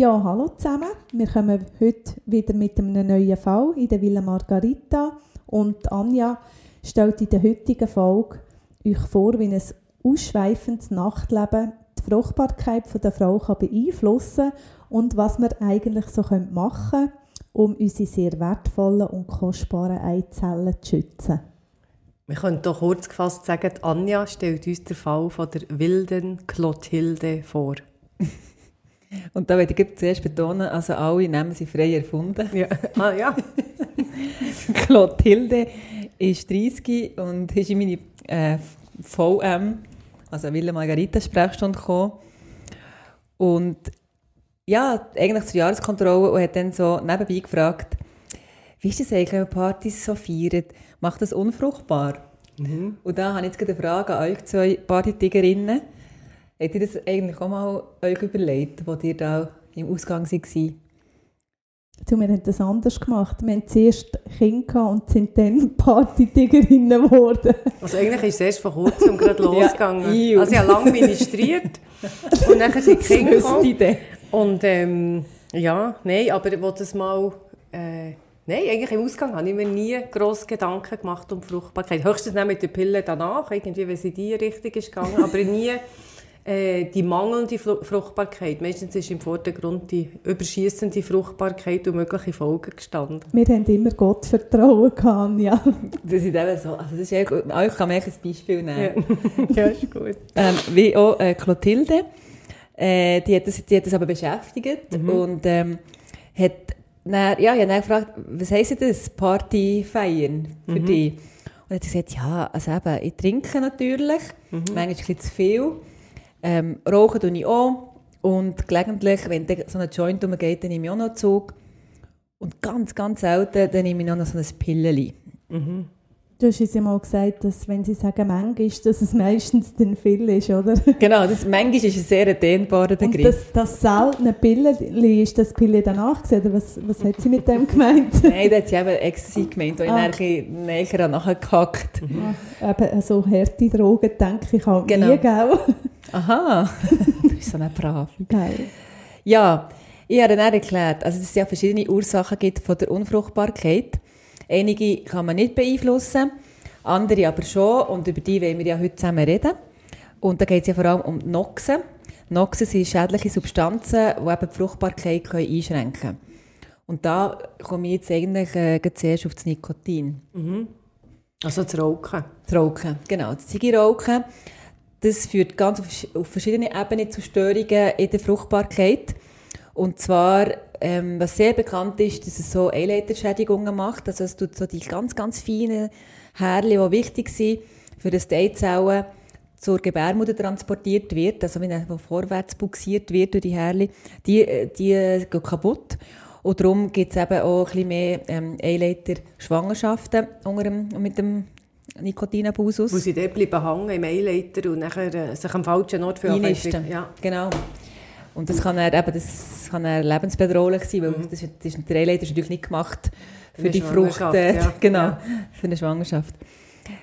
Ja, hallo zusammen. Wir kommen heute wieder mit einem neuen Fall in der Villa Margarita. Und Anja stellt in der heutigen Folge euch vor, wie ein ausschweifendes Nachtleben die Fruchtbarkeit der Frau kann beeinflussen und was wir eigentlich so machen können, um unsere sehr wertvollen und kostbaren Eizellen zu schützen. Wir können doch kurz gefasst sagen, Anja stellt uns den Fall von der wilden Clotilde vor. Und da möchte ich zuerst betonen, also alle Namen sind frei erfunden. Ja. Ah, ja. Clotilde ist 30 und ist in meine äh, VM, also Villa Margarita Sprechstunde gekommen. Und ja, eigentlich zur Jahreskontrolle und hat dann so nebenbei gefragt, wie ist das eigentlich, wenn man Partys so feiert? Macht das unfruchtbar? Und da habe ich jetzt eine Frage an euch zwei Partytigerinnen. Habt ihr das eigentlich auch mal euch überlegt, wo ihr da im Ausgang war? Du, wir haben das anders gemacht. Wir haben zuerst Kinder und sind dann Partytigerinnen geworden. Also eigentlich ist es erst vor kurzem gerade losgegangen. ew. also ich habe lange ministriert und dann sind die Kinder gekommen. Und ähm, ja, nein, aber ich das mal... Äh, nein, eigentlich im Ausgang habe ich mir nie grosse Gedanken gemacht um Fruchtbarkeit. Höchstens dann mit der Pille danach, irgendwie, wenn es in die Richtung ist gegangen, aber nie äh, die mangelnde Fru- Fruchtbarkeit. Meistens ist im Vordergrund die überschießende Fruchtbarkeit und mögliche Folgen gestanden. Wir haben immer Gott vertrauen gehabt, Anja. Das ist eben so. Also das ist eigentlich, euch kann man eigentlich ein Beispiel nehmen. ja, ist gut. Ähm, wie auch äh, Clotilde. Äh, die, hat das, die hat das aber beschäftigt und ähm, hat dann, ja, ich habe dann gefragt, was heisst das, Party feiern für dich? Und hat sie gesagt, ja, also eben, ich trinke natürlich, manchmal ein bisschen zu viel, ähm, rauchen tue ich auch und gelegentlich, wenn so ein Joint umgeht, dann nehme ich auch noch Zug. Und ganz, ganz selten, dann nehme ich noch so ein Pilleli. Du hast uns ja mal gesagt, dass wenn sie sagen manchmal, dass es meistens dann viel ist, oder? Genau, das, manchmal ist ein sehr dehnbarer Und Begriff. das, das seltene Pillen, ist das Pille danach gesehen, oder was, was hat sie mit dem gemeint? Nein, da hat sie eben Ecstasy gemeint, habe Ah. ich dann ein bisschen näher nachgehackt. Eben so harte Drogen, denke ich halt Genau. nie, gell? Aha, du bist so eine Brave. Geil. Ja, ich habe dann erklärt, also dass es ja verschiedene Ursachen gibt von der Unfruchtbarkeit. Einige kann man nicht beeinflussen, andere aber schon und über die wollen wir ja heute zusammen reden. Und da geht es ja vor allem um Noxen. Noxen sind schädliche Substanzen, die eben die Fruchtbarkeit können einschränken können. Und da komme ich jetzt eigentlich äh, zuerst auf das Nikotin. Also das Rauchen. Das Rauchen, genau. Das Zigarrauchen, das führt ganz auf, auf verschiedene Ebenen zu Störungen in der Fruchtbarkeit. Und zwar, ähm, was sehr bekannt ist, dass es so Eileiterschädigungen macht. Also es tut so die ganz, ganz feinen Härchen, die wichtig sind, für das Eizellen zur Gebärmutter transportiert wird, also wenn er vorwärts buxiert wird durch die Härchen, die, äh, die gehen kaputt. Und darum gibt es eben auch ein bisschen mehr ähm, Eileiter-Schwangerschaften unter dem, mit dem Nikotinabus Wo sie dort bleiben hängen im Eileiter und nachher äh, sich am falschen Ort für. Ja. Genau. Und das kann er, eben, das kann er lebensbedrohlich sein, weil das, ist- das ist, der Eileiter ist natürlich nicht gemacht für die Frucht. Äh, ja. Genau, Ja. für eine Schwangerschaft.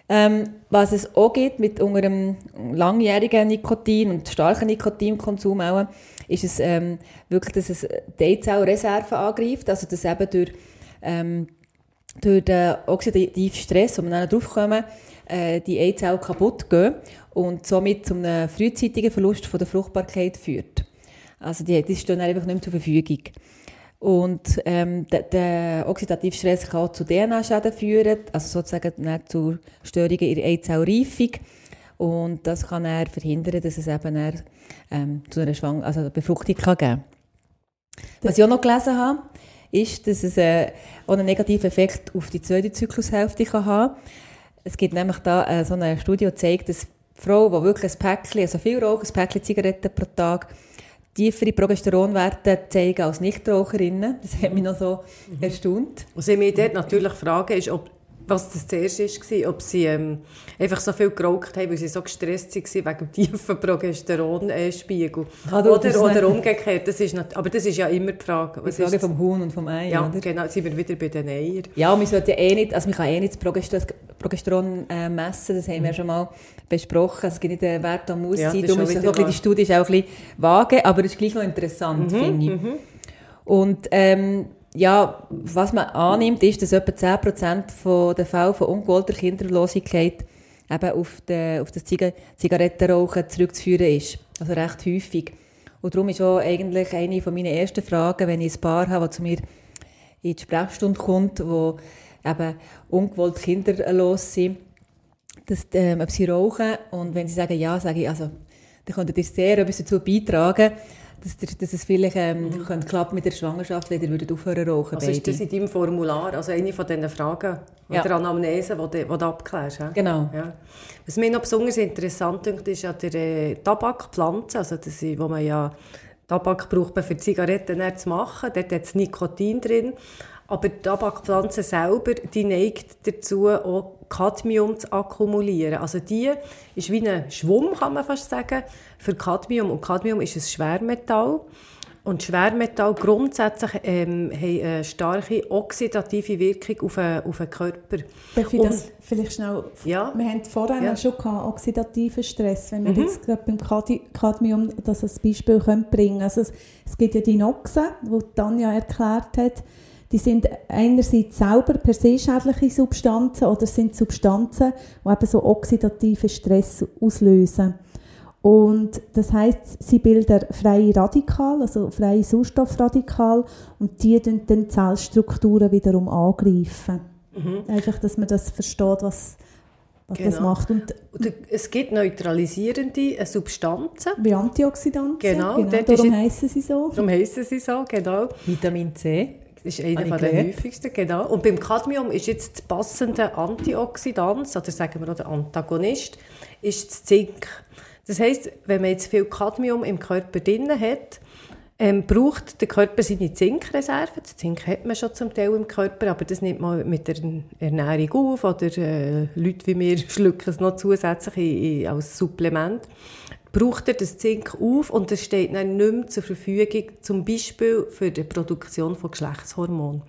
Ähm, was es auch gibt mit unter einem langjährigen Nikotin und starken Nikotinkonsum auch, ist es ähm, wirklich, dass es die Eizellreserve angreift, also dass eben durch, ähm, durch den oxidativen Stress, wo wir dann drauf kommen, äh, die Eizellen kaputt gehen und somit zu einem frühzeitigen Verlust von der Fruchtbarkeit führt. Also die, die stehen einfach nicht mehr zur Verfügung. Und ähm, der, der oxidative Stress kann auch zu DNA-Schäden führen, also sozusagen zu Störungen in der Eizellreifung. Und das kann er verhindern, dass es eben dann, ähm, zu einer Schwang also Befruchtung kann geben Was ich auch noch gelesen habe, ist, dass es äh, auch einen negativen Effekt auf die zweite Zyklushälfte kann haben Es gibt nämlich da äh, so eine Studie, die zeigt, dass die Frau, die wirklich ein Päckchen, also viel raucht, ein Päckchen Zigaretten pro Tag, tiefere Progesteronwerte zeigen als Nichtraucherinnen. Das hat mich noch so mhm. erstaunt. Was ich mich dort natürlich frage, ist, ob was das zuerst war, ob sie ähm, einfach so viel geraucht haben, weil sie so gestresst waren wegen dem tiefen Progesteronspiegel. Ah, oder, oder umgekehrt, das ist nicht, aber das ist ja immer die Frage. Was die Frage vom Huhn und vom Ei, Ja, oder? genau, sind wir wieder bei den Eiern. Ja, man sollte ja eh nicht, also man kann eh nicht das Progesteron, Progesteron äh, messen, das haben wir ja schon mal besprochen, es gibt nicht einen Wert, der muss ja, sein, darum ist so die Studie ist auch ein bisschen vage, aber es ist gleich noch interessant, mhm, finde ich. Mhm. Und ähm, ja, was man annimmt, ist, dass etwa 10% der Fälle von ungewollter Kinderlosigkeit eben auf, den, auf das Zigarettenrauchen zurückzuführen ist. Also recht häufig. Und darum ist auch eigentlich eine von meinen ersten Fragen, wenn ich ein Paar habe, das zu mir in die Sprechstunde kommt, wo eben ungewollt kinderlos sind, dass, ähm, ob sie rauchen. Und wenn sie sagen ja, sage ich, also, dann könntet ihr sehr etwas dazu beitragen, dass, dass es vielleicht ähm, mhm. könnte klappen mit der Schwangerschaft, wenn ihr würdet aufhören rauchen Also ist das in deinem Formular, also eine von diesen Fragen ja. oder Anamnese, die du, die du abklärst? Ja? Genau. Ja. Was mir noch besonders interessant ist, ist ja der äh, Tabakpflanze, also das, wo man ja Tabak braucht für Zigaretten zu machen, dort hat es Nikotin drin, aber die Tabakpflanze selber, die neigt dazu, auch Cadmium zu akkumulieren. Also die ist wie ein Schwumm, kann man fast sagen, für Cadmium. Und Cadmium ist ein Schwermetall. Und Schwermetall grundsätzlich ähm, haben eine starke oxidative Wirkung auf den, auf den Körper. Darf ich das vielleicht schnell... Ja. Wir haben vorher ja. schon gehabt, oxidativen Stress, wenn wir mhm. jetzt gerade beim Cadmium das als Beispiel können bringen Also es, es gibt ja die Noxen, die Tanja erklärt hat, die sind einerseits selber per se schädliche Substanzen oder sind Substanzen, die eben so oxidativen Stress auslösen. Und das heißt, sie bilden freie Radikal, also freie Sauerstoffradikal, und die dann die Zellstrukturen wiederum angreifen. Mhm. Einfach, dass man das versteht, was, was genau. das macht. Und, es gibt neutralisierende Substanzen. Wie Antioxidantien. Genau. genau darum heißen sie so. Darum heißen sie so, genau. Vitamin C. Das ist einer der häufigsten, genau. Und beim Cadmium ist jetzt das passende Antioxidant, oder sagen wir auch der Antagonist, ist das Zink. Das heisst, wenn man jetzt viel Cadmium im Körper drin hat, ähm, braucht der Körper seine Zinkreserve. Das Zink hat man schon zum Teil im Körper, aber das nimmt man mit der Ernährung auf oder äh, Leute wie mir schlucken es noch zusätzlich in, in, als Supplement braucht er das Zink auf und es steht dann nicht mehr zur Verfügung, zum Beispiel für die Produktion von Geschlechtshormonen.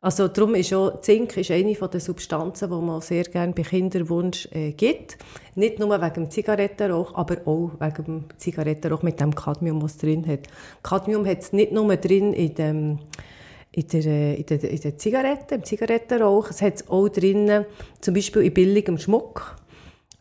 Also darum ist auch Zink ist eine der Substanzen, die man sehr gerne bei Kinderwunsch äh, gibt. Nicht nur wegen dem Zigarettenrauch, aber auch wegen dem Zigarettenrauch mit dem Cadmium, was drin hat. Cadmium hat es nicht nur drin in dem in der, äh, in der, in der Zigarette, im Zigarettenrauch. Es hat es auch drin, zum Beispiel in billigem Schmuck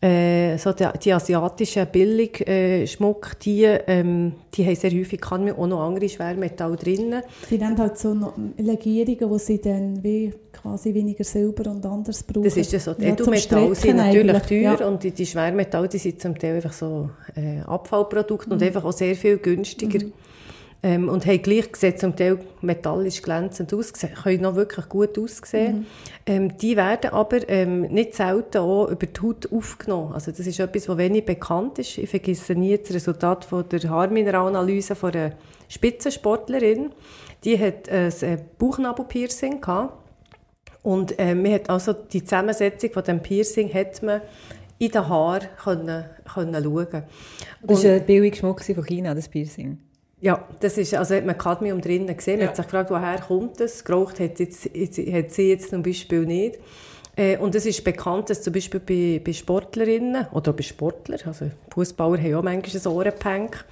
äh, so die, die asiatischen Billigschmuck, äh, die, ähm, die haben sehr häufig Cadmium auch noch andere Schwermetalle drin. Die haben halt so Legierungen, wo sie dann wie quasi weniger Silber und anderes brauchen. Das ist ja so. Die ja, Edelmetalle sind natürlich teuer ja. und die, die Schwermetalle die sind zum Teil einfach so äh, Abfallprodukte mhm. und einfach auch sehr viel günstiger. Mhm. Ähm, und haben gleich gesehen, zum Teil metallisch glänzend ausgesehen, können noch wirklich gut aussehen. Mhm. Ähm, die werden aber ähm, nicht selten auch über die Haut aufgenommen. Also das ist etwas, was wenig bekannt ist. Ich vergesse nie das Resultat von der Haarmineralanalyse von einer Spitzensportlerin. Die hat ein Bauchnabelpiercing gehabt. Und äh, man hat also die Zusammensetzung von dem Piercing hat man in den Haaren können, können schauen. Das war ein billiger Schmuck von China, das Piercing? Ja, das ist, also hat man Cadmium drinnen gesehen. Man ja. hat sich gefragt, woher kommt das? Geraucht hat, jetzt, hat sie jetzt zum Beispiel nicht. Äh, und es ist bekannt, dass zum Beispiel bei, bei Sportlerinnen oder bei Sportlern, also Fußballer haben ja auch manchmal ein Ohrenpank,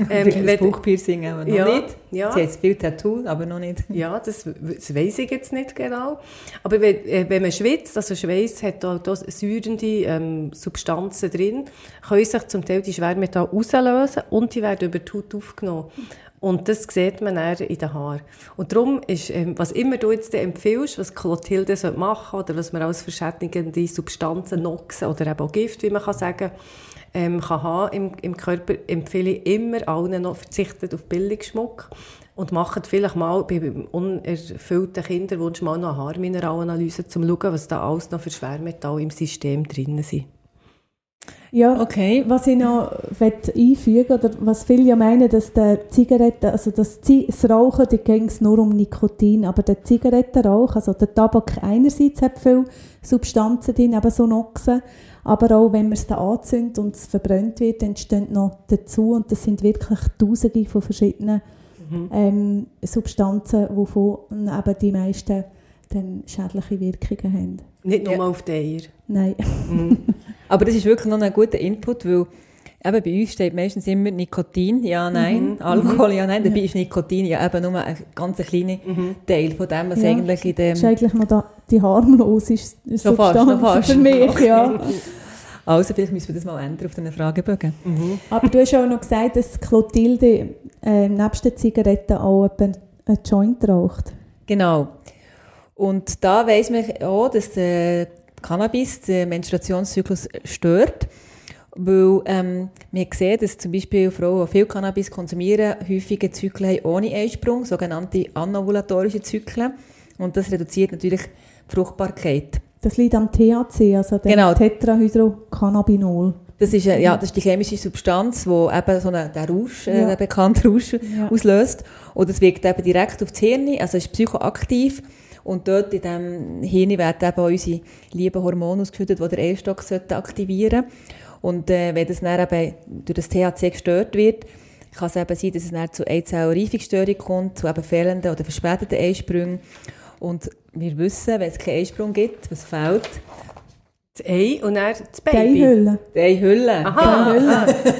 ähm, das Bauchpiercing auch noch ja, nicht. Ja. Sie hat viel Tattoo, aber noch nicht. Ja, das, das weiss ich jetzt nicht genau. Aber wenn, äh, wenn man schwitzt, also Schweiß hat da, da säurende ähm, Substanzen drin, können sich zum Teil die Schwermetalle auslösen und die werden über die Haut aufgenommen. Und das sieht man dann in den Haaren. Und darum ist, ähm, was immer du jetzt empfiehlst, was Clotilde machen sollte, oder was man als verschädigende Substanzen, Noxen oder eben auch Gift, wie man kann sagen, ähm, kann haben im, im Körper, empfehle ich immer allen noch, verzichtet auf Billigschmuck und macht vielleicht mal bei unerfüllten Kinderwunsch mal noch eine Haarmineralanalyse, um zu schauen, was da alles noch für Schwermetalle im System drin sind. Ja, Okay. was ich noch einfügen oder was viele ja meinen, dass der Zigaretten, also das, das Rauchen, da ging es nur um Nikotin, aber der Zigarettenrauch, also der Tabak einerseits hat viele Substanzen drin, eben so Noxen, aber auch wenn man es dann anzündet und es verbrennt wird, entstehen noch dazu und das sind wirklich Tausende von verschiedenen ähm, Substanzen, wovon eben die meisten dann schädliche Wirkungen haben. Nicht nur Ja. auf die Eier. Nein. Aber das ist wirklich noch ein guter Input, weil eben bei uns steht meistens immer Nikotin, ja, nein, Alkohol, ja, nein. Dabei ist Nikotin ja eben nur ein ganz kleiner Teil von dem, was Ja. eigentlich in dem... Das ist eigentlich noch da, die harmlose Schon fast, Substanz noch fast. für mich, Okay. ja. Also vielleicht müssen wir das mal ändern auf diesen Fragebögen. Aber du hast auch noch gesagt, dass Clotilde äh, nebst den Zigaretten auch einen Joint raucht. Genau. Und da weiss man auch, dass der Cannabis den Menstruationszyklus stört. Weil ähm, wir sehen, dass zum Beispiel Frauen, die viel Cannabis konsumieren, häufige Zyklen haben ohne Eisprung, sogenannte anovulatorische Zyklen. Und das reduziert natürlich die Fruchtbarkeit. Das liegt am THC, also dem Genau. Tetrahydrocannabinol. Das ist, äh, ja, das ist die chemische Substanz, die eben so einen, den Rausch, äh, Ja. den bekannten Rausch Ja. auslöst. Und das wirkt eben direkt auf das Hirn, also ist psychoaktiv. Und dort in diesem Hirn werden eben auch unsere lieben Hormone ausgeschüttet, die der Eierstock sollte aktivieren Und äh, wenn das dann eben durch das THC gestört wird, kann es eben sein, dass es dann zu Eizellreifungsstörung kommt, zu eben fehlenden oder verspäteten Eisprüngen. Und wir wissen, wenn es keinen Eisprung gibt, was fehlt? Das Ei und dann das Die Baby. Eihülle. Die Eihülle. Aha, Die Eihülle.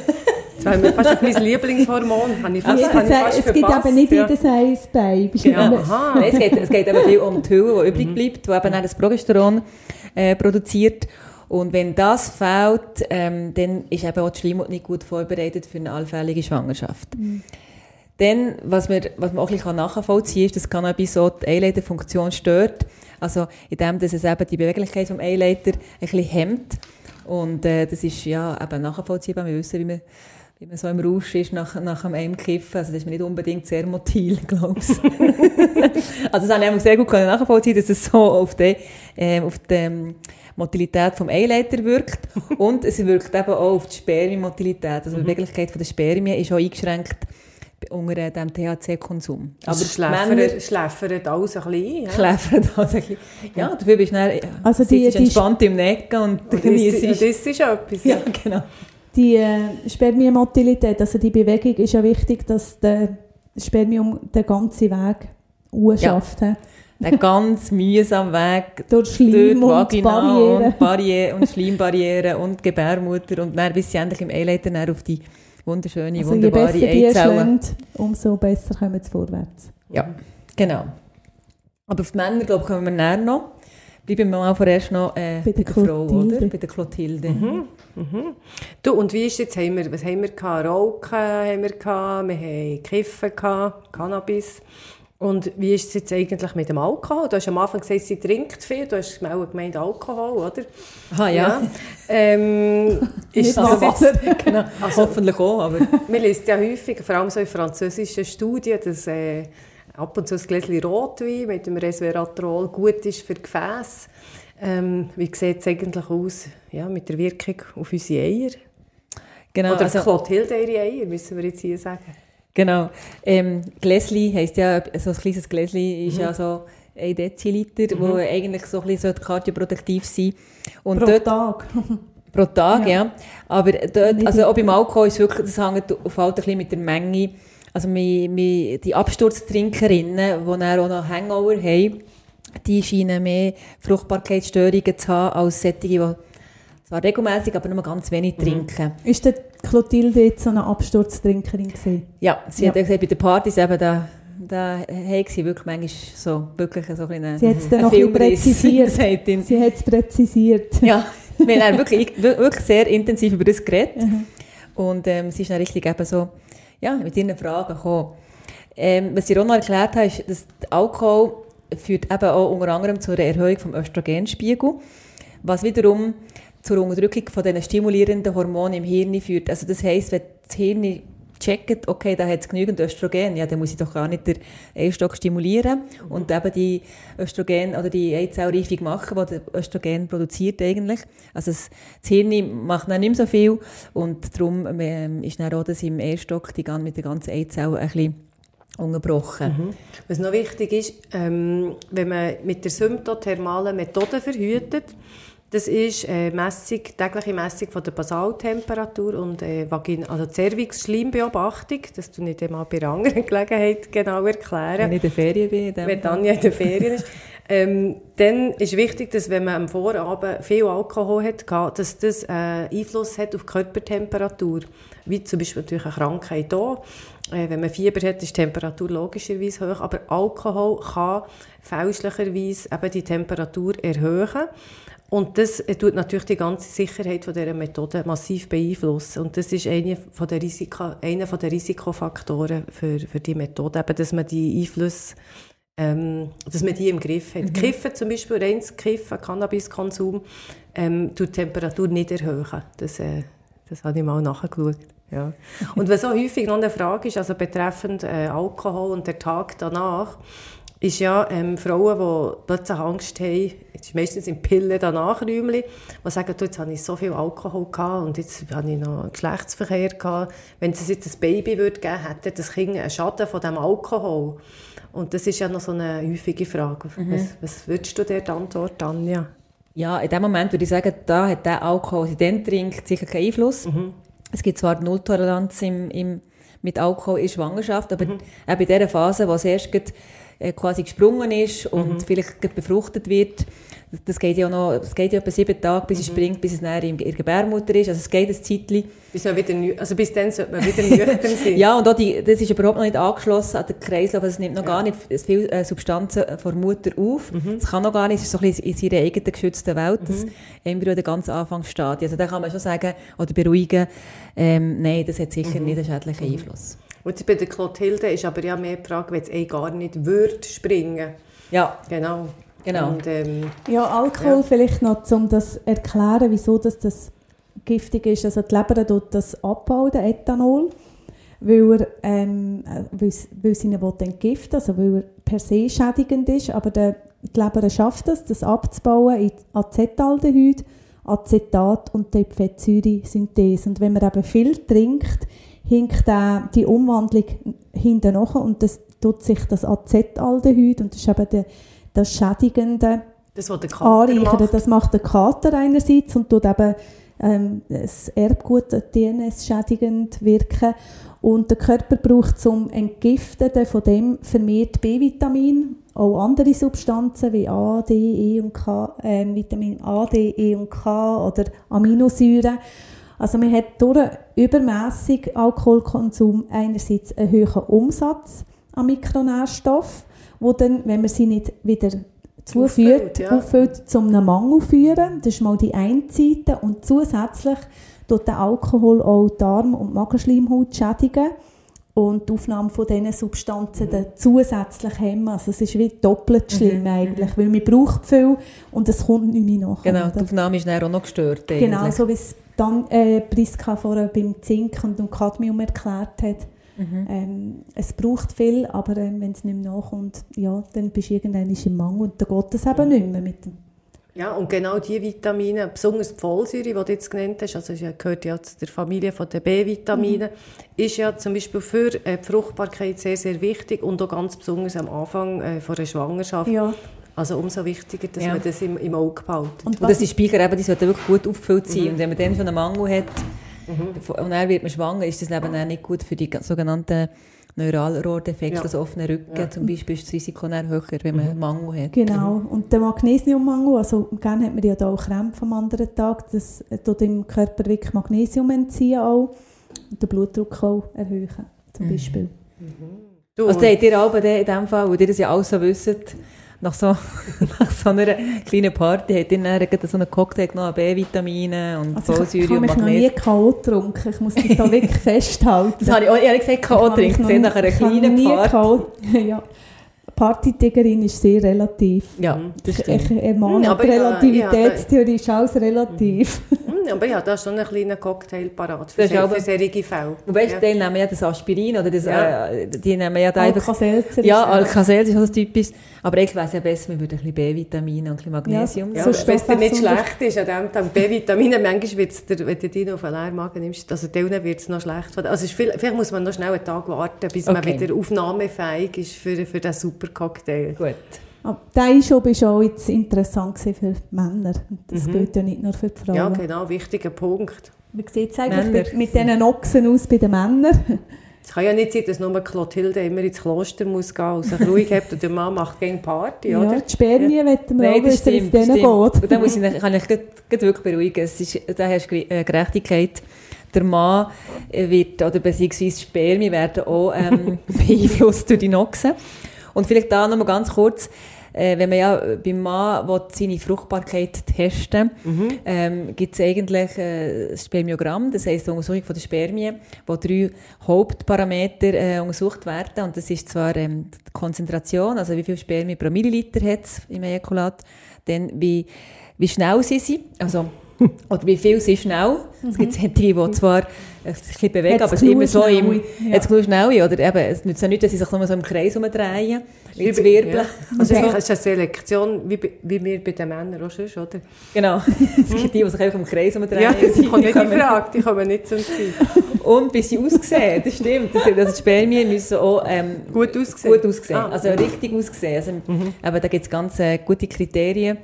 Das war mir fast mein Lieblingshormon. Habe ich fast, Ja, habe ich es, fast es gibt eben nicht ja. jedes Eis Baby. Genau. Aha. Nein, es, geht, es geht eben viel um die Hülle, die übrig bleibt, die eben dann das Progesteron äh, produziert. Und wenn das fehlt, ähm, dann ist eben auch die Schleimhaut nicht gut vorbereitet für eine allfällige Schwangerschaft. Dann, was man, was man auch ein bisschen nachvollziehen kann, ist, dass Cannabis so die Eileiterfunktion stört. Also, indem dass es eben die Beweglichkeit vom Eileiter ein bisschen hemmt. Und äh, das ist ja eben nachvollziehbar. Wir wissen, wie man, wie man so im Rausch ist nach, nach einem Kiffen. Also, das ist mir nicht unbedingt sehr motil, glaube ich. also, das habe ich einfach sehr gut nachvollziehen, dass es so auf die, ähm, auf die ähm, Motilität vom Eileiter wirkt. Und es wirkt eben auch auf die Spermienmotilität. Also, die Beweglichkeit der Spermien ist auch eingeschränkt unter dem THC-Konsum. Aber Männer schläfert, schläfert alles ein bisschen ein. Ja? schläfern das ein bisschen. Ja, dafür bist du dann, Also die- die- entspannt im Necken und Und das, genießt. und das ist etwas. Ja. genau. Die äh, Spermienmotilität, also die Bewegung, ist ja wichtig, dass der Spermium den ganzen Weg schafft. Ja. Ein ganz mühsamer Weg Durch Schleim durch und Vagina Barrieren. und, Barriere und Schleimbarriere und Gebärmutter und dann bis sie endlich im Eileiter auf die wunderschöne, Also je wunderbare besser Eizellen. schlägt, umso besser kommen sie vorwärts. Ja, genau. Aber auf die Männer, glaube ich, kommen wir näher noch. Bleiben wir mal vorerst noch äh, Bei bei, der Frau, Clotilde. oder? Bei der Clotilde. Mhm. Du, und wie ist jetzt, haben wir, was haben wir gehabt? Rauchen haben wir gehabt, wir haben Kiffen gehabt, Cannabis. Und wie ist es jetzt eigentlich mit dem Alkohol? Du hast am Anfang gesagt, sie trinkt viel, du hast auch gemeint Alkohol, oder? Aha, ja. Ähm, ist das jetzt, genau. Hoffentlich auch, aber... man liest ja häufig, vor allem so in französischen Studien, dass äh, ab und zu ein Gläschen Rotwein mit dem Resveratrol gut ist für Gefäße. Ähm, wie sieht es eigentlich aus ja, mit der Wirkung auf unsere Eier? Genau, Oder also- Clotilde ihre Eier, müssen wir jetzt hier sagen. Genau. Ähm, Gläsli heisst ja, so ein kleines Gläsli ist ja so ein Deziliter, wo eigentlich so ein bisschen kardioproduktiv sein Und Pro dort, Tag. pro Tag, ja. Ja. Aber dort, also auch beim Alkohol ist wirklich, das hängt auf halt ein bisschen mit der Menge. Also mi, mi, die Absturztrinkerinnen, die dann auch noch Hangover haben, die scheinen mehr Fruchtbarkeitsstörungen zu haben als solche, die zwar regelmäßig, aber nur ganz wenig trinken. Ist der Clotilde jetzt so eine Absturztrinkerin gewesen? Ja, sie Ja. hat gesagt, bei den Partys eben, da, da haben sie wirklich manchmal so, wirklich so ein Sie hat es dann noch Filmriss, präzisiert. Sie hat es präzisiert. Ja, wir haben wirklich, wirklich sehr intensiv über das geredet. Mhm. Und ähm, sie ist dann richtig eben so, ja, mit ihren Fragen gekommen. Ähm, was sie auch noch erklärt hat, ist, dass Alkohol führt eben auch unter anderem zu einer Erhöhung vom Östrogenspiegel, was wiederum zur Unterdrückung von diesen stimulierenden Hormonen im Hirn führt. Also das heisst, wenn das Hirn checkt, okay, da hat es genügend Östrogen, ja, dann muss ich doch gar nicht den Eierstock stimulieren und eben die Östrogen oder die Eizellreifung machen, die der Östrogen produziert eigentlich. Also das, das Hirn macht dann nicht mehr so viel und darum ähm, ist dann auch das im Eierstock die, mit der ganzen Eizelle ein bisschen unterbrochen. Mhm. Was noch wichtig ist, ähm, wenn man mit der symptothermalen Methode verhütet, das ist äh, Messung, tägliche Messung von der Basaltemperatur und äh, Vagin also Cervix-Schleimbeobachtung. Das tue ich dir mal bei anderen Gelegenheit genau erklären. Wenn ich in der Ferien bin. Wenn Tanja in der Ferien ist. Ähm, dann ist wichtig, dass wenn man am Vorabend viel Alkohol hat, dass das äh, Einfluss hat auf die Körpertemperatur. Wie zum Beispiel natürlich eine Krankheit hier. Äh, wenn man Fieber hat, ist die Temperatur logischerweise hoch, aber Alkohol kann fälschlicherweise eben die Temperatur erhöhen. Und das äh, tut natürlich die ganze Sicherheit von dieser Methode massiv beeinflussen. Und das ist einer von der, Risiko, einer von der Risikofaktoren für, für die Methode, eben, dass man die Einflüsse ähm, dass man die im Griff hat. Mhm. Kiffen zum Beispiel, reines Kiffen, Cannabiskonsum, ähm, tut die Temperatur nicht erhöhen. Das, äh, das habe ich mal nachgeschaut. Ja. Und was auch häufig noch eine Frage ist, also betreffend äh, Alkohol und der Tag danach, ist ja ähm, Frauen, die plötzlich Angst haben, jetzt meistens im Pillen danach Räumchen, die sagen, du, jetzt habe ich so viel Alkohol gehabt und jetzt habe ich noch Geschlechtsverkehr gehabt. Wenn es jetzt ein Baby würde geben, hätte das Kind einen Schaden von dem Alkohol. Und das ist ja noch so eine häufige Frage. Mhm. Was, was würdest du dir antworten, Anja? Ja, in dem Moment würde ich sagen, da hat der Alkohol, den sie dann trinkt, sicher keinen Einfluss. Mhm. Es gibt zwar Nulltoleranz im, im, mit Alkohol in Schwangerschaft, aber mhm. auch bei dieser Phase, wo es erst äh, quasi gesprungen ist und mhm. vielleicht befruchtet wird, das geht ja noch, es geht ja etwa sieben Tage, bis mhm. es springt, bis es näher in der Gebärmutter ist. Also es geht ein Zeitchen. Bis, wieder, also bis dann sollte man wieder nüchtern sein. ja, und auch die, das ist überhaupt noch nicht angeschlossen an den Kreislauf. Also es nimmt noch ja. gar nicht viel äh, Substanzen von der Mutter auf. Mhm. Es kann noch gar nicht, es ist so ein bisschen in seiner eigenen geschützten Welt, das mhm. Embryo der ganz Anfangsstadium. Also da kann man schon sagen, oder beruhigen, ähm, nein, das hat sicher mhm. nicht einen schädlichen mhm. Einfluss. Und bei der Clotilde ist aber ja mehr die Frage, wenn es eh gar nicht würde springen. Ja. Genau. Genau. Und, ähm, ja, Alkohol ja. vielleicht noch, um das zu erklären, wieso das, das giftig ist. Also die Leber tut das abbauen, der Ethanol, weil er, ähm, weil, weil sie ihn entgiften also weil er per se schädigend ist, aber der, die Leber schafft es, das abzubauen in Acetaldehyd, Acetat und die Fettsäuresynthese. Und wenn man eben viel trinkt, hinkt die Umwandlung hinten nach und das tut sich das Acetaldehyd und das ist eben der das Schädigende das, was der Kater Macht. Das macht der Kater einerseits und tut eben ähm, das Erbgut, DNS schädigend wirken. Und der Körper braucht zum Entgiften von dem vermehrt B-Vitamin, auch andere Substanzen wie A, D, E und K, äh, Vitamin A, D, E und K oder Aminosäuren. Also man hat durch übermäßig Alkoholkonsum einerseits einen höheren Umsatz an Mikronährstoffen wo dann, wenn man sie nicht wieder zuführt, auffüllt, ja. auffüllt zu einem Mangel führen. Das ist mal die eine Seite. Und zusätzlich tut der Alkohol auch Darm- und Magenschleimhaut schädigen und die Aufnahme von diesen Substanzen mhm. zusätzlich hemmen. Also es ist wie doppelt mhm. schlimm mhm. eigentlich, weil man braucht viel und es kommt nicht mehr nach. Genau, die Aufnahme ist dann auch noch gestört. Eigentlich. Genau, so wie es dann äh, Priska vorher beim Zink und dem Cadmium erklärt hat. Mhm. Ähm, es braucht viel, aber ähm, wenn es nicht mehr nachkommt, ja, dann bist du irgendwann im Mangel und dann geht es eben nicht mehr mit dem. Ja, und genau diese Vitamine, besonders die Folsäure, die du jetzt genannt hast, also gehört ja zu der Familie der B-Vitamine, mhm. ist ja zum Beispiel für äh, die Fruchtbarkeit sehr, sehr wichtig und auch ganz besonders am Anfang äh, von einer Schwangerschaft. Ja. Also umso wichtiger, dass ja. man das im, im Auge behält. Und, und dass die Speicher eben, die sollten wirklich gut aufgefüllt sein. Mhm. Und wenn man dann schon einen Mangel hat, Mhm. Und dann wird man schwanger, ist das eben auch nicht gut für die sogenannten Neuralrohrdefekte, ja. also offene Rücken ja. zum Beispiel, ist das Risiko dann höher, wenn man mhm. Mangel hat. Genau, und der Magnesiummangel, also gerne hat man ja da auch Krämpfe am anderen Tag, das tut im Körper wirklich Magnesium entziehen auch und den Blutdruck auch erhöhen, zum mhm. Beispiel. Mhm. Du, also habt ihr aber in dem Fall, wo ihr das ja auch so wisst, nach so, nach so einer kleinen Party hat ihr dann so einen Cocktail genommen, B-Vitamine und also Folsäure und Magnesium. Ich habe noch nie K.O. getrunken, ich muss das da wirklich festhalten. Das habe ich auch ehrlich gesagt K.O. trinken, nach einer kleinen Party. ja. Partytigerin ist sehr relativ. Ja, das stimmt. Ich, ich ermahne, ja, Relativitätstheorie ist alles relativ. Mhm. Mhm, aber ich habe da schon einen kleinen Cocktail parat für, Das ist se- aber- für solche Fälle. Und weißt du, Ja. die nehmen ja das Aspirin oder das, Ja. äh, die nehmen ja da einfach... Alka-Seltzer Ja, ist das. Alkazell ist auch das typisch. Aber ich es ja besser, wir würden ein bisschen B-Vitamine und ein bisschen Magnesium. Ja, So so wenn es nicht schlecht ist, an dem, dem B-Vitamine, manchmal wird es dir, wenn du die noch auf einen leeren Magen nimmst, also denen wird es noch schlecht. Also es ist viel, vielleicht muss man noch schnell einen Tag warten, bis man Okay. wieder aufnahmefähig ist für, für diesen super Cocktail. Gut. Aber der Einschub war auch jetzt interessant für Männer. Das Mhm. gilt ja nicht nur für die Frauen. Ja, genau, wichtiger Punkt. Wie sieht es eigentlich Männer. mit diesen Ochsen aus bei den Männern? Es kann ja nicht sein, dass nur Clotilde immer ins Kloster muss gehen und sich ruhig hat und der Mann macht gegen Party, Ja, oder? die Spermien ja. wir Nein, auch das wissen, wie es stimmt. denen geht. Und da muss ich, kann ich gleich- gleich wirklich beruhigen. Es ist, da hast du äh, Gerechtigkeit. Der Mann äh, wird, oder beziehungsweise die Spermien werden auch ähm, beeinflusst durch die Noxen. Und vielleicht da noch mal ganz kurz, äh, wenn man ja beim Mann will, seine Fruchtbarkeit testen ähm, gibt es eigentlich äh, das Spermiogramm, das heisst die Untersuchung von der Spermien, wo drei Hauptparameter äh, untersucht werden. Und das ist zwar ähm, die Konzentration, also wie viel Spermien pro Milliliter hat es im Ejakulat, dann wie, wie schnell sie sind, also oder wie viel sind schnell. Es gibt solche, die zwar ein bisschen bewegen, Hat's aber es ist immer so im, ja. jetzt genug schnell, oder eben, es nützt ja nicht, dass sie sich nur so im Kreis umdrehen, wie zu Ja. wirbeln. Also eigentlich ist es eine Selektion, wie, bei- wie wir bei den Männern auch schon, oder? Genau. Es gibt die, die sich einfach im Kreis umdrehen. Ja, das kommt nicht in Frage, die kommen nicht zum Ziel. Und wie sie aussehen, das stimmt. Das, also die Spermien müssen auch ähm, Gut aussehen. gut aussehen. Ah. Also richtig aussehen. Also, aber da gibt es ganz äh, gute Kriterien,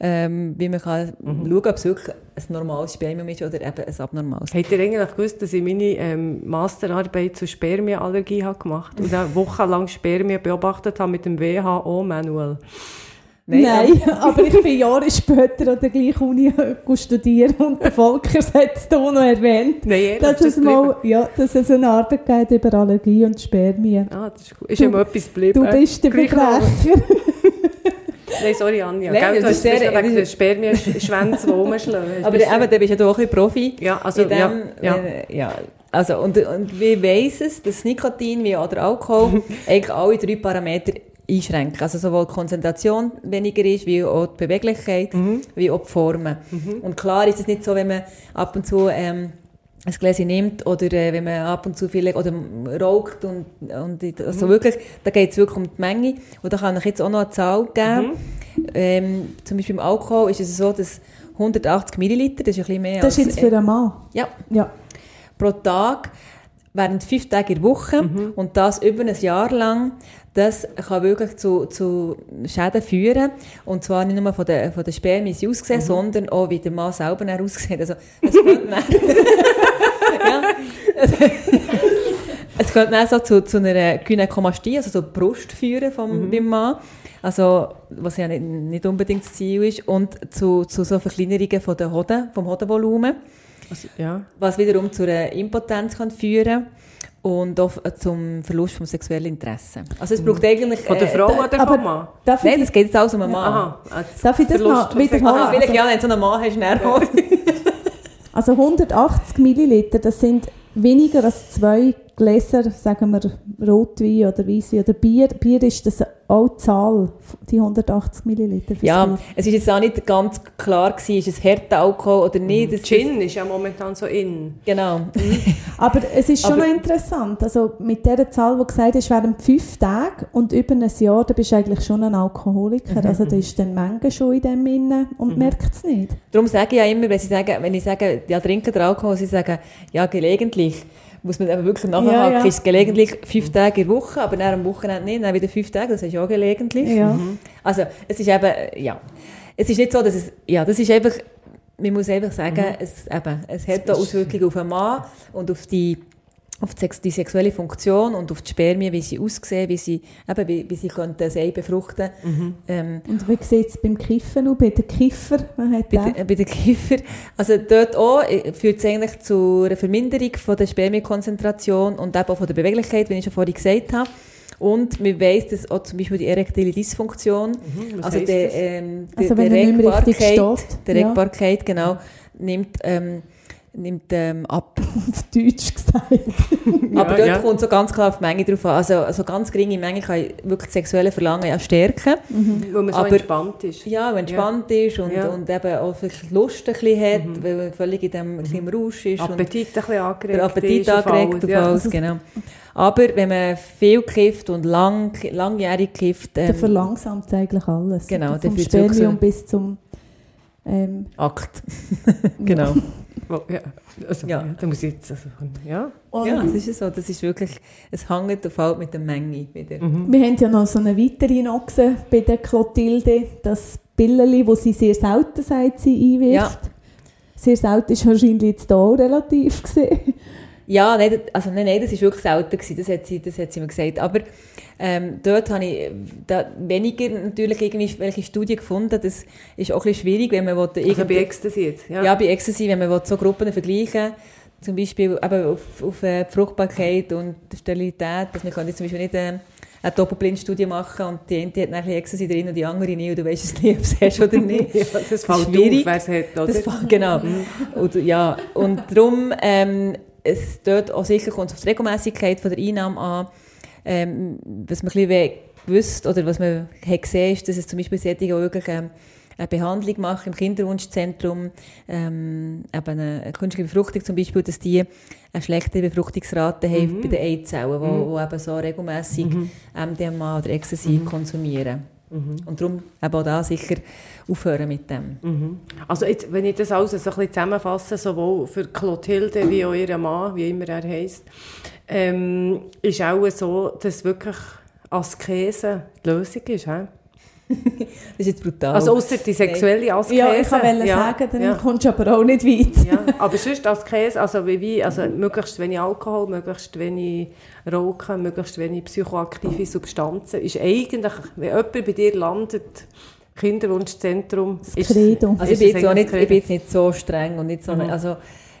ähm, wie man kann schauen kann, ob es wirklich ein normales Spermium ist oder eben ein abnormales. Habt ihr eigentlich gewusst, dass ich meine ähm, Masterarbeit zur Spermienallergie habe gemacht und dann wochenlang Spermien beobachtet habe mit dem WHO-Manual? Nein, aber ich bin Jahre später an der gleichen Uni studieren und der Volkers hat es hier noch erwähnt, Nein, ehrlich, dass ist es, das mal, ja, dass es eine Arbeit gibt über Allergie und Spermien. Ah, das ist gut. Ist immer etwas geblieben. Du bist der. Verbrecher. Nein, sorry, Anja. Nein, Gell, du das hast ist sehr- wegen der Spermienschwänze, die rumschlagen. Aber eben, da bist ja du auch ein Profi. Ja, also, dem, ja, ja. Äh, ja. Also, und, und wie weiss es, dass Nikotin wie auch der Alkohol eigentlich alle drei Parameter einschränken. Also sowohl die Konzentration weniger ist, wie auch die Beweglichkeit, wie auch die Formen. Und klar ist es nicht so, wenn man ab und zu ähm, ein Gläschen nimmt oder äh, wenn man ab und zu viel oder raucht und, und also wirklich, da geht es wirklich um die Menge. Und da kann ich jetzt auch noch eine Zahl geben. Ähm, zum Beispiel beim Alkohol ist es so, dass 180 Milliliter, das ist ein bisschen mehr Das ist als... jetzt für einen Mann. ja, Ja. pro Tag während fünf Tage in der Woche und das über ein Jahr lang, das kann wirklich zu, zu Schäden führen. Und zwar nicht nur von der, von der Spermien sie aussehen, sondern auch wie der Mann selber aussieht. Also, es könnte dann, ja, es könnte dann so zu, zu einer Gynäkomastie, also so Brust führen vom, beim Mann. Also, was ja nicht, nicht unbedingt das Ziel ist. Und zu, zu so Verkleinerungen von der Hoden, vom Hodenvolumen Also, ja. was wiederum zu einer Impotenz kann führen und auch zum Verlust vom sexuellen Interesse. Also es braucht eigentlich... Von der äh, Frau oder vom Mann? Darf ich Nein, das geht jetzt alles um einen Mann. Aha. also Darf ich das Verlust Sex- wiederholen? Ah, vielleicht ja, wenn du so einen Mann hast, dann auch. Also 180 Milliliter, das sind weniger als zwei Gläser, sagen wir Rotwein oder Weisswein oder Bier. Bier ist das auch die Zahl, die 180 Milliliter. Ja, Bier. es ist jetzt auch nicht ganz klar gewesen, ist es härter Alkohol oder nicht. Das- Gin ist ja momentan so in. Genau. Aber es ist schon Aber- noch interessant. Also mit der Zahl, die gesagt ist, während fünf Tage und über ein Jahr, da bist du eigentlich schon ein Alkoholiker. Mhm. Also da ist dann Menge schon in dem inne und merkt es nicht. Darum sage ich ja immer, wenn, sie sagen, wenn ich sage, ja, trinken der Alkohol, sie sagen, ja, gelegentlich. Muss man aber wirklich nachhaken, Ja, ja. ist es gelegentlich fünf Tage in der Woche, aber dann am Wochenende nicht, dann wieder fünf Tage, das ist ja auch gelegentlich. Ja. Also, es ist eben, ja, es ist nicht so, dass es, ja, das ist einfach, man muss einfach sagen, es, eben, es hat da Auswirkungen auf einen Mann und auf die, auf die, sex- die sexuelle Funktion und auf die Spermien, wie sie aussehen, wie sie, eben, wie, wie sie könnten das Ei befruchten. Ähm, Und wie sieht es beim Kiffen aus? Bei den Kiffer? Bei, den. bei den Kiffer. Also dort auch äh, führt es eigentlich zu einer Verminderung von der Spermienkonzentration und eben auch von der Beweglichkeit, wie ich schon vorhin gesagt habe. Und man weiss, dass auch zum Beispiel die erektile Dysfunktion, Was also der, ähm, Also der, er richtig Regbarkeit, steht, der ja. Regbarkeit, genau, nimmt, ähm, nimmt ähm, ab. Auf Deutsch gesagt. Aber Ja, dort ja. kommt so ganz klar auf die Menge drauf an. Also, also ganz geringe Menge kann wirklich das sexuelle Verlangen ja stärken. Weil man so Aber- entspannt ist. Ja, und entspannt ist und, Ja. und eben auch vielleicht Lust ein bisschen hat, weil man völlig in dem, ein bisschen im Rausch ist. und Appetit ein bisschen angeregt der Appetit ist auf angeregt alles, auf ja. alles, genau. Aber wenn man viel kifft und lang, langjährig kifft, Der ähm, verlangsamt eigentlich alles. Genau, Vom Spermium so- bis zum... Ähm, Akt. genau. Oh, ja. Also, Ja. ja. Da muss ich jetzt, also, ja. und Ja, das ist ja so. Das ist wirklich, es hängt auf halt mit der Menge wieder. Wir haben ja noch so eine weitere Noxe bei der Clotilde, das Pilleli, wo sie sehr selten sagt, sie einwirft. Sehr selten ist wahrscheinlich jetzt da auch relativ gesehen. Ja, nein, das- also nein, nein, das war wirklich selten, gewesen, das hat sie, das hat sie mir gesagt. Aber ähm, dort habe ich da weniger natürlich irgendwie welche Studien gefunden. Das ist auch ein bisschen schwierig, wenn man will, Also bei Ecstasy jetzt. Ja. Ja, bei Ecstasy, wenn man will, so Gruppen vergleichen zum Beispiel eben auf, auf äh, Fruchtbarkeit und Sterilität, dass man kann jetzt zum Beispiel nicht äh, eine Doppelblindstudie machen und die eine hat dann ein Ecstasy drin und die andere nicht und du weißt es nicht, ob es hast oder nicht. ja, das fällt auf, schwierig. wer es hat, oder? Das war, genau. Und, ja, und darum, ähm, es dort auch sicher kommt auf die Regelmäßigkeit von der Einnahme an. Ähm, was man ein bisschen gewusst oder was man hat gesehen ist, dass es zum Beispiel solche, die wirklich ähm, eine Behandlung machen im Kinderwunschzentrum, ähm, eben eine künstliche Befruchtung zum Beispiel, dass die eine schlechte Befruchtungsrate haben bei den Eizellen, die wo, wo eben so regelmäßig MDMA oder Ecstasy konsumieren. Und darum eben auch da sicher aufhören mit dem. Mhm. Also jetzt, wenn ich das alles so ein bisschen zusammenfasse, sowohl für Clotilde wie auch ihren Mann, wie immer er heisst, ähm, ist auch so, dass wirklich Askese die Lösung ist. He? Das ist jetzt brutal. Also außer die sexuelle Askese. Ja, ich wollte Ja, sagen, dann ja. kommst du aber auch nicht weit. Ja, aber sonst Askese, also wie, wie also möglichst wenig Alkohol, möglichst wenig Rauchen, möglichst wenig psychoaktive Substanzen, ist eigentlich, wenn jemand bei dir landet, Kinderwunschzentrum, ist, Credo. Also ich ist bin, jetzt auch nicht, das ich bin jetzt nicht so streng und nicht so, also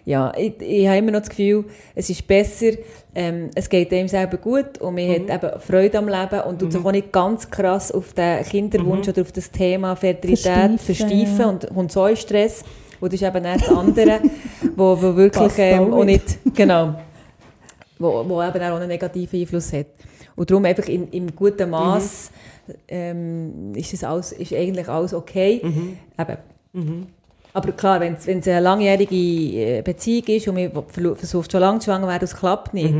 ja, ich, ich habe immer noch das Gefühl, es ist besser, ähm, es geht einem selber gut und man hat eben Freude am Leben und tut sich auch nicht ganz krass auf den Kinderwunsch oder auf das Thema Fertilität Versteifen, ja. und, und so einen Stress. Und das ist eben dann das andere, wo, wo wirklich ähm, auch nicht, genau, wo, wo eben auch einen negativen Einfluss hat. Und darum einfach in, im guten Maß ähm, ist, es alles, ist eigentlich alles okay. Eben. Aber klar, wenn es eine langjährige äh, Beziehung ist und man versucht schon lange schwanger zu werden, es klappt nicht,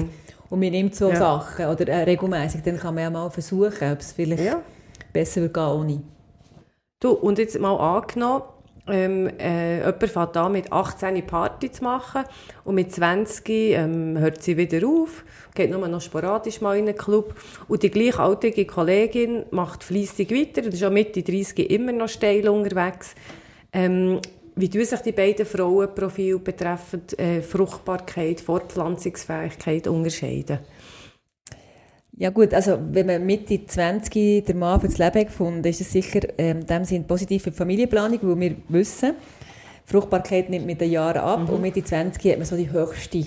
und man nimmt so Ja. Sachen oder äh, regelmäßig, dann kann man ja mal versuchen, ob es vielleicht Ja. besser wird gehen ohne. Du, und jetzt mal angenommen, ähm, äh, jemand fängt an, mit 18 Party zu machen und mit 20 ähm, hört sie wieder auf, geht nur noch sporadisch mal in einen Club und die gleichaltrige Kollegin macht fleissig weiter und ist auch Mitte 30 immer noch steil unterwegs. Ähm, wie tun sich die beiden Frauenprofile betreffend äh, Fruchtbarkeit, Fortpflanzungsfähigkeit unterscheiden? Ja gut, also wenn man Mitte 20 der Mann für das Leben gefunden ist es sicher ähm, dem Sinn positiv für die Familienplanung, weil wir wissen, Fruchtbarkeit nimmt mit den Jahren ab und Mitte 20 hat man so die höchste,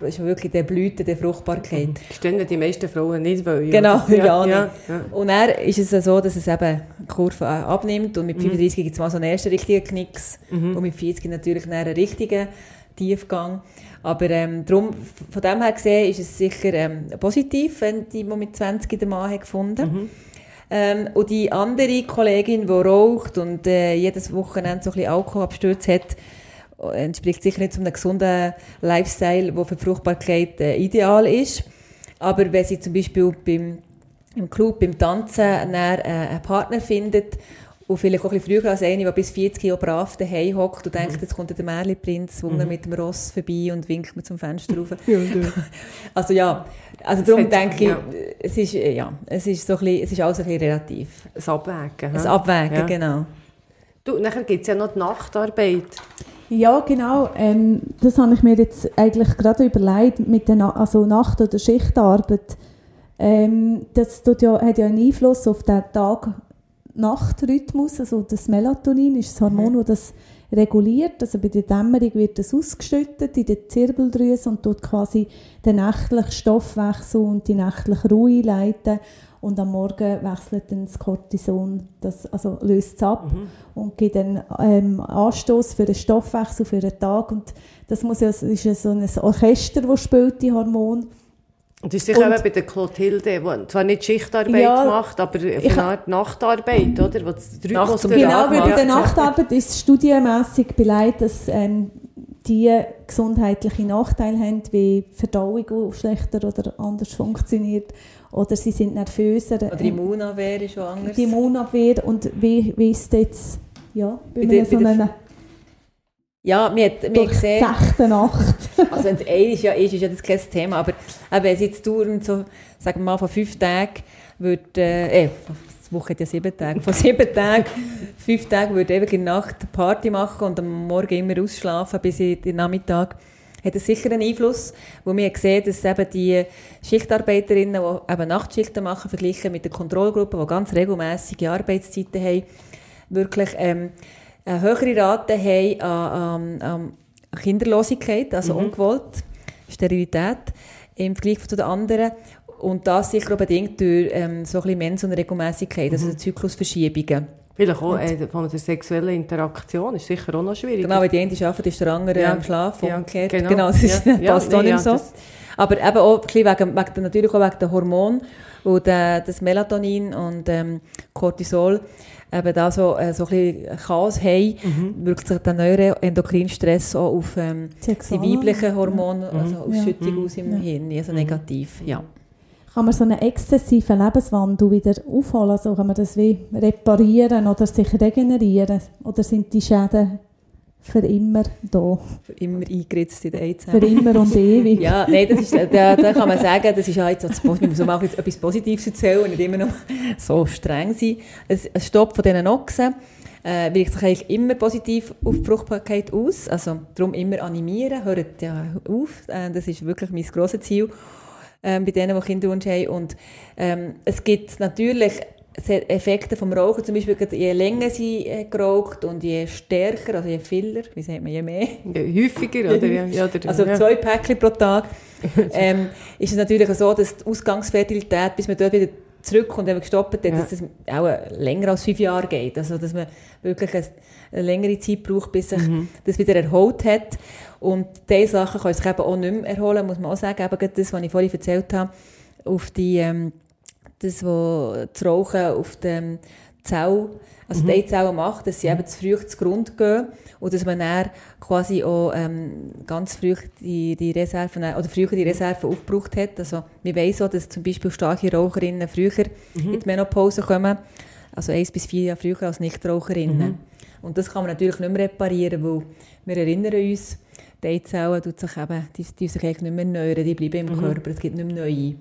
das ist wirklich die Blüte der Fruchtbarkeit. Das stellen die meisten Frauen nicht wollen. Genau, ja, ja, nicht. ja. Und dann ist es so, dass es eben die Kurve äh, abnimmt und mit 35 gibt es mal so einen ersten richtigen Knicks und mit 40 natürlich einen richtigen Tiefgang. Aber ähm, darum, von dem her gesehen, ist es sicher ähm, positiv, wenn die, die mit 20 den Mann hat gefunden ähm, Und die andere Kollegin, die raucht und äh, jedes Wochenende so ein bisschen Alkoholabsturz hat, entspricht sicher nicht zu einem gesunden Lifestyle, der für die Fruchtbarkeit äh, ideal ist. Aber wenn sie zum Beispiel beim, im Club, beim Tanzen äh, einen Partner findet und vielleicht auch ein bisschen früher als eine, die bis 40 Jahre brav daheim hockt und denkt, jetzt kommt der Märchenprinz mhm. mit dem Ross vorbei und winkt mir zum Fenster rauf. also ja, also darum hat- denke ich, ja. es ist, äh, ja, es ist so ein bisschen, es ist alles ein bisschen relativ. Das Abwägen. Das? Abwägen, Ja. genau. Du, nachher gibt es ja noch die Nachtarbeit. Ja, genau. Ähm, das habe ich mir jetzt eigentlich gerade überlegt mit der Na also Nacht- oder Schichtarbeit. Ähm, das tut ja, hat ja einen Einfluss auf den Tag-Nacht-Rhythmus. Also das Melatonin ist das Hormon, das das reguliert. Also bei der Dämmerung wird das ausgeschüttet in der Zirbeldrüse und dort quasi den nächtlichen Stoffwechsel und die nächtliche Ruhe leiten. Und am Morgen wechselt dann das Cortison, das also löst es ab mhm. und gibt dann ähm, Anstoß für den Stoffwechsel für den Tag. Und das muss ja, ist ja so ein Orchester, das spielt die Hormone. Und das ist sicher eben bei der Clotilde, die zwar nicht Schichtarbeit ja, macht, aber eine Art Nachtarbeit, oder? Wo Nacht genau, wie bei der Nachtarbeit ist studienmässig beleidigt, dass ähm, die gesundheitliche Nachteile haben, wie Verdauung schlechter oder anders funktioniert oder sie sind nervöser. Oder die Immunabwehr ist schon anders. Die Immunabwehr und wie, wie ist jetzt ja, bei, bei, so einer ja, wir, wir gesehen... Nacht. Also wenn es ein ja ist, ist ja das kein Thema, aber wenn es jetzt dauernd so, sagen wir mal, von fünf Tagen würde, äh, äh die Woche hat ja sieben Tage, von sieben Tagen, fünf Tagen würde eben in der Nacht Party machen und am Morgen immer ausschlafen bis in den Nachmittag, hat es sicher einen Einfluss, wo wir sehen, dass eben die Schichtarbeiterinnen, die eben Nachtschichten machen, verglichen mit der Kontrollgruppe, die ganz regelmäßige Arbeitszeiten haben, wirklich ähm, eine höhere Rate haben an, an, an Kinderlosigkeit, also mhm. ungewollt, Sterilität, im Vergleich zu den anderen. Und das sicher auch bedingt durch ähm, so ein bisschen Mens- und Regelmäßigkeit, also mhm. also Zyklusverschiebungen. Vielleicht auch äh, von der sexuellen Interaktion ist sicher auch noch schwierig. Genau, weil die eine arbeitet, ist der andere ja. am Schlafen. Ja, genau. genau, das ist, ja. passt ja, auch nee, nicht so. Aber eben auch wegen, wegen, natürlich auch wegen der Hormone, wo der, das Melatonin und ähm, Cortisol eben da so, äh, so ein bisschen Chaos haben, mhm. wirkt sich der neue Endokrinstress auch auf ähm, die weiblichen Hormone, mhm. also Ausschüttung ja. aus im ja. Hirn, also mhm. negativ, ja. Kann man so einen exzessiven Lebenswandel wieder aufholen, also kann man das wie reparieren oder sich regenerieren? Oder sind die Schäden für immer da. Für immer eingeritzt in den Eizellen. Für immer und ewig. ja, nein, das ist, da, da kann man sagen, das ist ja jetzt, das, man muss auch etwas Positives erzählen und nicht immer noch so streng sein. Ein Stopp von diesen Ochsen äh, wirkt sich eigentlich immer positiv auf die Fruchtbarkeit aus. Also darum immer animieren, hört ja auf. Äh, das ist wirklich mein grosses Ziel äh, bei denen, die Kinderwunsch haben. Und ähm, es gibt natürlich Effekte vom Rauchen, zum Beispiel, je länger sie äh, geraucht und je stärker, also je filler, wie sagt man, je mehr? Ja, häufiger, oder? Ja, oder also zwei Päckchen pro Tag. ähm, ist es natürlich so, dass die Ausgangsfertilität, bis man dort wieder zurückkommt, wenn gestoppt hat, ja. dass es auch länger als fünf Jahre geht. Also, dass man wirklich eine, längere Zeit braucht, bis sich mhm. das wieder erholt hat. Und diese Sachen können sich eben auch nicht mehr erholen, muss man auch sagen. Eben das, was ich vorhin erzählt habe, auf die, ähm, das, was das Rauchen auf dem Zell, also mhm. die Eizellen macht, dass sie eben zu früh zu Grund gehen und dass man dann quasi auch ähm, ganz früh die, die Reserven, oder früher die Reserven aufgebraucht hat. Also wir wissen auch, dass zum Beispiel starke Raucherinnen früher mhm. in die Menopause kommen, also eins bis vier Jahre früher als Nichtraucherinnen. Mhm. Und das kann man natürlich nicht mehr reparieren, weil wir erinnern uns, die Eizellen tut sich eben, die, die sich eigentlich nicht mehr erneuern, die bleiben im mhm. Körper, es gibt nicht mehr neue.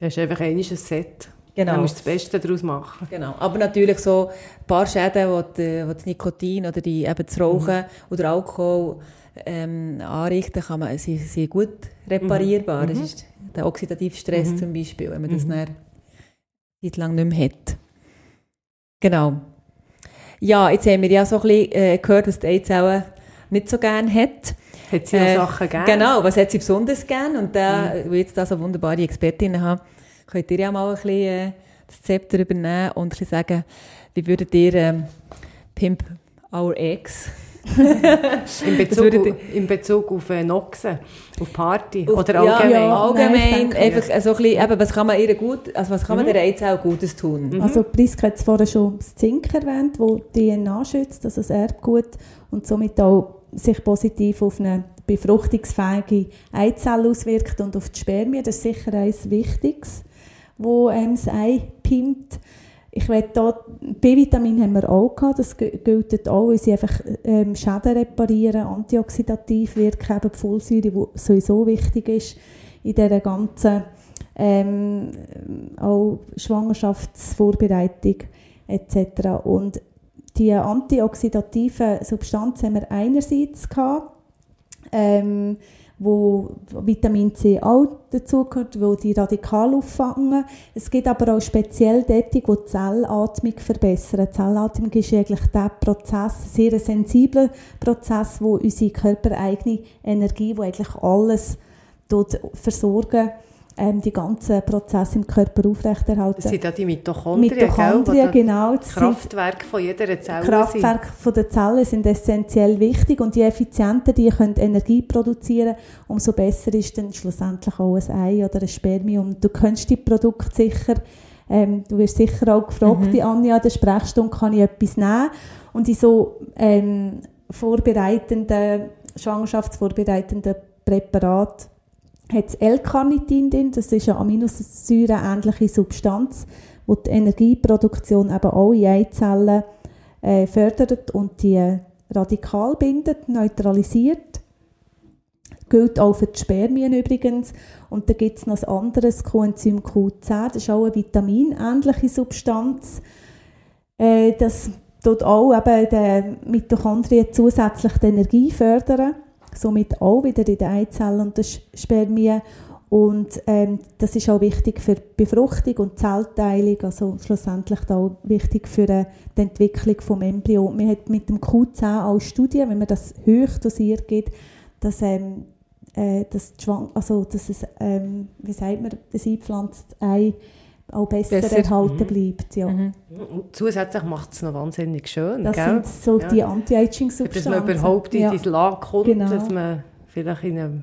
Das ist einfach ein Set. Genau. Dann musst du das Beste daraus machen. Genau. Aber natürlich so ein paar Schäden, die, das Nikotin oder die, eben das Rauchen mhm. oder Alkohol ähm, anrichten, kann man, sie sind gut reparierbar. Mhm. Das ist der oxidative Stress mhm. zum Beispiel, wenn man das mhm. dann lang nicht mehr hat. Genau. Ja, jetzt haben wir ja so ein bisschen äh, gehört, dass die Eizellen nicht so gerne hat. Hat sie auch äh, Sachen gerne? Genau, was hat sie besonders gerne? Und da, mhm. weil jetzt da so wunderbare Expertinnen haben, könnt ihr ja mal ein bisschen äh, das Zepter übernehmen und ein bisschen sagen, wie würdet ihr ähm, Pimp Our Eggs in, Bezug, in Bezug auf äh, Noxen, auf Party auf, oder allgemein? Ja, ja allgemein. Nein, einfach ja. so ein bisschen, eben, was kann man ihr gut, also was kann man mhm. der Eizelle Gutes tun? Mhm. Also Priska hat vorher schon das Zink erwähnt, das DNA schützt, also das Erbgut und somit auch sich positiv auf eine befruchtungsfähige Eizelle auswirkt und auf die Spermien. Das ist sicher eines Wichtiges, wo ähm, das Ei pimpt. Ich will da, B-Vitamin haben wir auch gehabt, das gilt auch, weil sie einfach ähm, Schäden reparieren, antioxidativ wirken, eben die Folsäure, die sowieso wichtig ist in dieser ganzen ähm, auch Schwangerschaftsvorbereitung etc. Und die antioxidativen Substanzen haben wir einerseits gehabt, ähm, wo Vitamin C auch dazugehört, wo die radikal auffangen. Es gibt aber auch speziell dort, die Zellatmung verbessern. Die Zellatmung ist eigentlich der Prozess, ein sehr sensibler Prozess, wo unsere körpereigene Energie, wo eigentlich alles dort versorgen ähm, die ganzen Prozesse im Körper aufrechterhalten. Das sind ja die Mitochondrien, Mitochondrien gell, genau. Das Kraftwerk von jeder Zelle Kraftwerke von der Zellen sind essentiell wichtig und je effizienter die können Energie produzieren umso besser ist dann schlussendlich auch ein Ei oder ein Spermium. Du kennst die Produkte sicher, ähm, du wirst sicher auch gefragt, mhm. die Anja, an der Sprechstunde kann ich etwas nehmen und in so ähm, vorbereitenden, schwangerschaftsvorbereitenden Präparat hat L-Carnitin drin, das ist eine Aminosäure-ähnliche Substanz, die die Energieproduktion eben auch in Eizellen äh, fördert und die radikal bindet, neutralisiert. Gilt auch für die Spermien übrigens. Und dann gibt es noch ein anderes Coenzym Q10, das ist auch eine vitaminähnliche Substanz. Äh, das tut auch eben den Mitochondrien zusätzlich die Energie fördern somit auch wieder in den Eizellen und den Spermien. Und ähm, das ist auch wichtig für die Befruchtung und Zellteilung, also schlussendlich auch wichtig für äh, die Entwicklung des Embryo. Man hat mit dem Q10 auch Studien, wenn man das hoch dosiert gibt, dass, ähm, äh, dass, also, dass es, ähm, wie sagt man, das eingepflanzte Ei auch besser, besser. erhalten mhm. bleibt. Ja. Mhm. Und zusätzlich macht es noch wahnsinnig schön. Das gell? sind so ja. die Anti-Aging-Substanzen. Dass man überhaupt in ja. diese Lage kommt, genau. dass man vielleicht in eine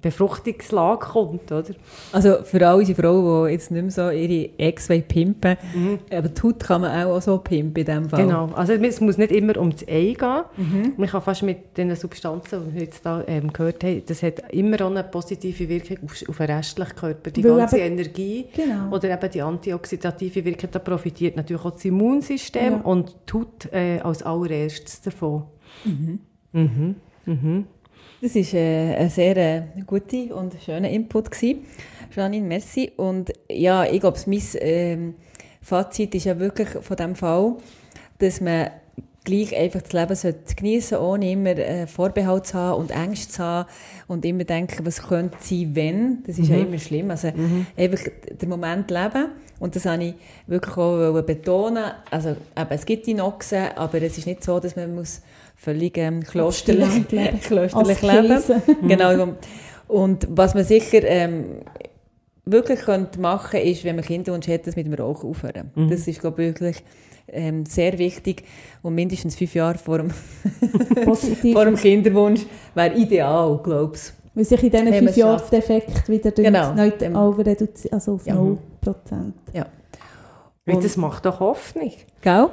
Befruchtungslage kommt, oder? Also für all unsere Frauen, die jetzt nicht mehr so ihre Ex pimpen mhm. aber die Haut kann man auch so pimpen in diesem Fall. Genau, also es muss nicht immer um das Ei gehen. Mhm. Man kann fast mit den Substanzen, die wir jetzt da ähm, gehört haben, das hat immer auch eine positive Wirkung auf, auf den restlichen Körper. Die Weil ganze eben, Energie genau. oder eben die antioxidative Wirkung, da profitiert natürlich auch das Immunsystem ja. und die Haut äh, als allererstes davon. Mhm. Mhm. Mhm. Das war äh, ein sehr äh, guter und schöner Input. Gewesen. Janine, merci. Und ja, ich glaube, mein ähm, Fazit ist ja wirklich von diesem Fall, dass man gleich einfach das Leben sollte geniessen ohne immer äh, Vorbehalt zu haben und Ängste zu haben und immer denken, was könnte sein, wenn. Das ist mhm. ja immer schlimm. Also mhm. einfach den Moment leben. Und das habe ich wirklich auch betonen. Also eben, es gibt die Noxen, aber es ist nicht so, dass man muss völlig ähm, klosterlich, klosterlich leben. genau. Und was man sicher ähm, wirklich könnte machen ist, wenn man Kinderwunsch hat, das mit dem Rauchen aufhören. Mhm. Das ist, glaube ich, wirklich ähm, sehr wichtig und mindestens fünf Jahre vor dem, vor dem Kinderwunsch wäre ideal, glaube ich. Weil sich in diesen fünf Jahren der Effekt wieder genau. neu also auf ja. 0%. Ja. Und das macht doch Hoffnung. Gell?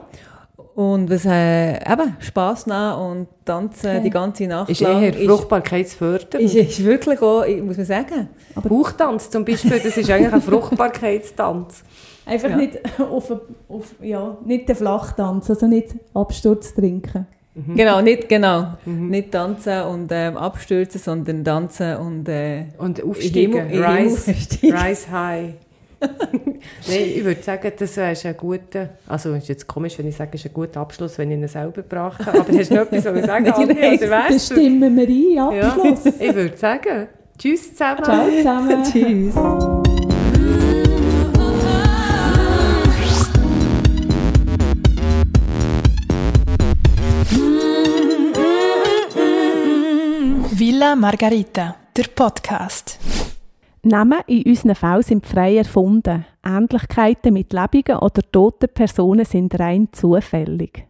Und was äh, eben Spass nehmen und tanzen okay. die ganze Nacht ist lang. Eher Fruchtbarkeitsfördernd. Ist, ist wirklich auch, muss man sagen. Aber Bauchtanz zum Beispiel, das ist eigentlich ein Fruchtbarkeitstanz. Einfach ja. nicht auf, auf, ja, nicht den Flachtanz, also nicht Absturz trinken. Mhm. Genau, nicht, genau. Mhm. Nicht tanzen und ähm, abstürzen, sondern tanzen und... Äh, und aufsteigen, rise, rise high. Nein, ich würde sagen, das ist ein guter, also ist jetzt komisch, wenn ich sage, es ist ein guter Abschluss, wenn ich ihn selber gebracht habe, aber hast du noch etwas, was ich sagen Nein, oder weißt Bestimmen wir ein, Abschluss. Ja, ich würde sagen, tschüss zusammen. Ciao zusammen. tschüss. Villa Margarita, der Podcast. Namen in unseren Fällen sind frei erfunden. Ähnlichkeiten mit lebenden oder toten Personen sind rein zufällig.